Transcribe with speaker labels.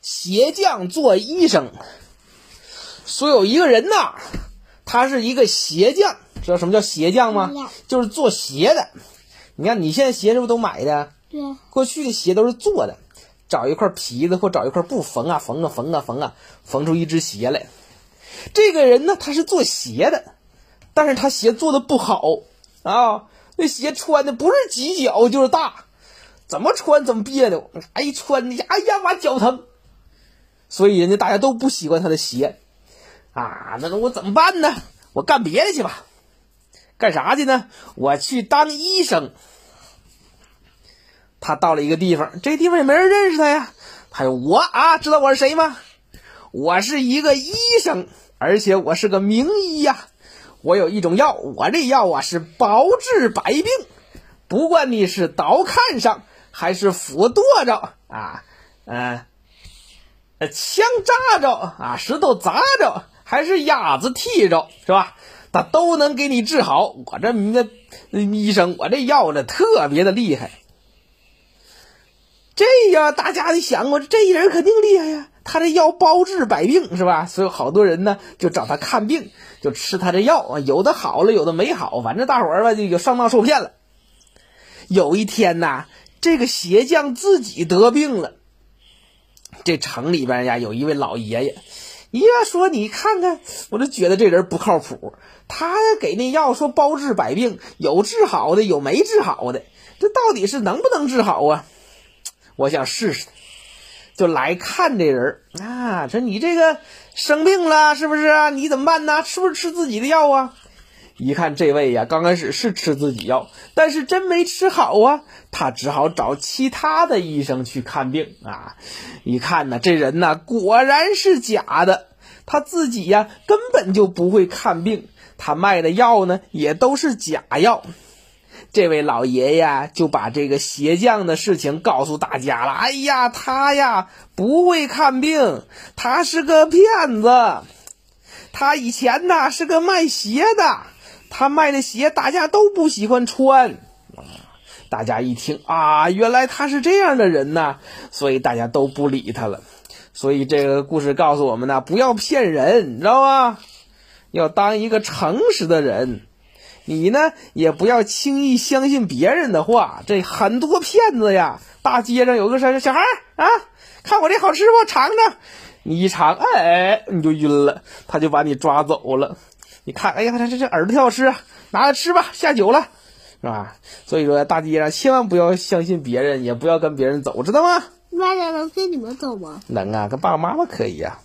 Speaker 1: 鞋匠做医生。说有一个人呐，他是一个鞋匠，知道什么叫鞋匠吗？就是做鞋的。你看你现在鞋是不是都买的？
Speaker 2: 对。
Speaker 1: 过去的鞋都是做的，找一块皮子或找一块布缝啊缝啊缝啊缝啊，缝出一只鞋来。这个人呢，他是做鞋的，但是他鞋做的不好啊，那鞋穿的不是挤脚就是大，怎么穿怎么别扭，哎，穿的哎呀妈脚疼，所以人家大家都不喜欢他的鞋，啊，那我怎么办呢？我干别的去吧，干啥去呢？我去当医生。他到了一个地方，这地方也没人认识他呀。他说：“我啊，知道我是谁吗？我是一个医生。”而且我是个名医呀，我有一种药，我这药啊是包治百病，不管你是刀砍上还是斧剁着啊，嗯，枪扎着啊，石头砸着，还是鸭子踢着，是吧？他都能给你治好。我这名医生，我这药呢特别的厉害。这呀，大家得想过，这人肯定厉害呀。他这药包治百病是吧？所以好多人呢就找他看病，就吃他这药啊，有的好了，有的没好，反正大伙儿吧就有上当受骗了。有一天呐，这个鞋匠自己得病了。这城里边呀有一位老爷爷，爷爷说：“你看看，我就觉得这人不靠谱。他给那药说包治百病，有治好的，有没治好的，这到底是能不能治好啊？我想试试。”就来看这人啊，说你这个生病了是不是啊？你怎么办呢？是不是吃自己的药啊？一看这位呀，刚开始是吃自己药，但是真没吃好啊，他只好找其他的医生去看病啊。一看呢，这人呢果然是假的，他自己呀根本就不会看病，他卖的药呢也都是假药。这位老爷爷就把这个鞋匠的事情告诉大家了。哎呀，他呀不会看病，他是个骗子。他以前呢是个卖鞋的，他卖的鞋大家都不喜欢穿。大家一听啊，原来他是这样的人呐，所以大家都不理他了。所以这个故事告诉我们呢，不要骗人，你知道吗？要当一个诚实的人。你呢，也不要轻易相信别人的话，这很多骗子呀。大街上有个啥小孩啊，看我这好吃不？尝尝。你一尝，哎，你就晕了，他就把你抓走了。你看，哎呀，这这这耳朵挺好吃，拿来吃吧，下酒了，是吧？所以说，大街上千万不要相信别人，也不要跟别人走，知道吗？
Speaker 2: 能跟你们走吗？
Speaker 1: 能啊，跟爸爸妈妈可以呀。